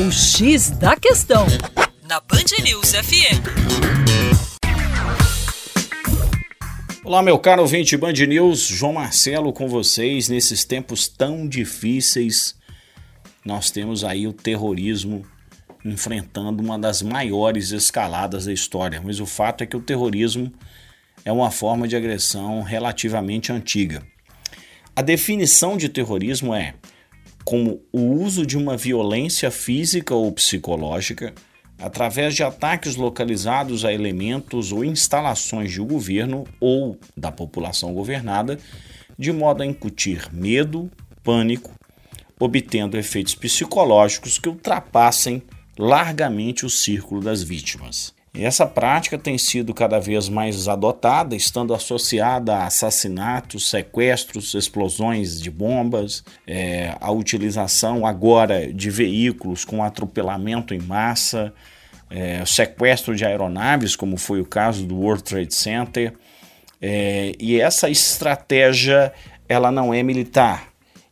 O X da Questão, na Band News FM. Olá, meu caro ouvinte Band News, João Marcelo com vocês. Nesses tempos tão difíceis, nós temos aí o terrorismo enfrentando uma das maiores escaladas da história. Mas o fato é que o terrorismo é uma forma de agressão relativamente antiga. A definição de terrorismo é como o uso de uma violência física ou psicológica através de ataques localizados a elementos ou instalações um governo ou da população governada, de modo a incutir medo, pânico, obtendo efeitos psicológicos que ultrapassem largamente o círculo das vítimas. Essa prática tem sido cada vez mais adotada, estando associada a assassinatos, sequestros, explosões de bombas, é, a utilização agora de veículos com atropelamento em massa, é, sequestro de aeronaves, como foi o caso do World Trade Center. É, e essa estratégia ela não é militar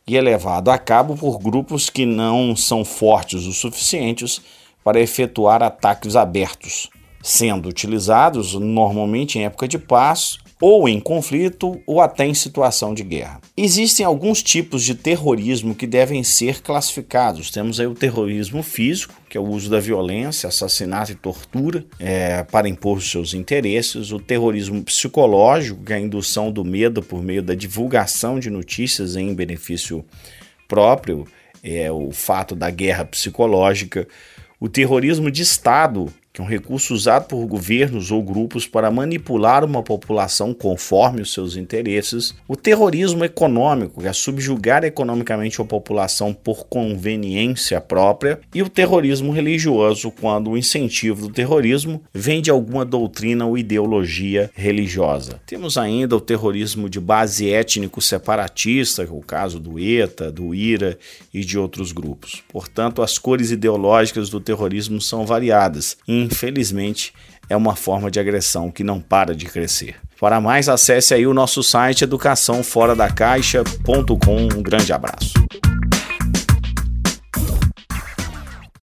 e é levada a cabo por grupos que não são fortes o suficientes para efetuar ataques abertos sendo utilizados normalmente em época de paz ou em conflito ou até em situação de guerra. Existem alguns tipos de terrorismo que devem ser classificados. Temos aí o terrorismo físico, que é o uso da violência, assassinato e tortura é, para impor os seus interesses, o terrorismo psicológico, que é a indução do medo por meio da divulgação de notícias em benefício próprio, é o fato da guerra psicológica, o terrorismo de Estado, que é um recurso usado por governos ou grupos para manipular uma população conforme os seus interesses, o terrorismo econômico, que é subjugar economicamente a população por conveniência própria, e o terrorismo religioso, quando o incentivo do terrorismo vem de alguma doutrina ou ideologia religiosa. Temos ainda o terrorismo de base étnico separatista, que é o caso do ETA, do IRA e de outros grupos. Portanto, as cores ideológicas do terrorismo são variadas. E infelizmente, é uma forma de agressão que não para de crescer. Para mais, acesse aí o nosso site educaçãoforadacaixa.com. Um grande abraço.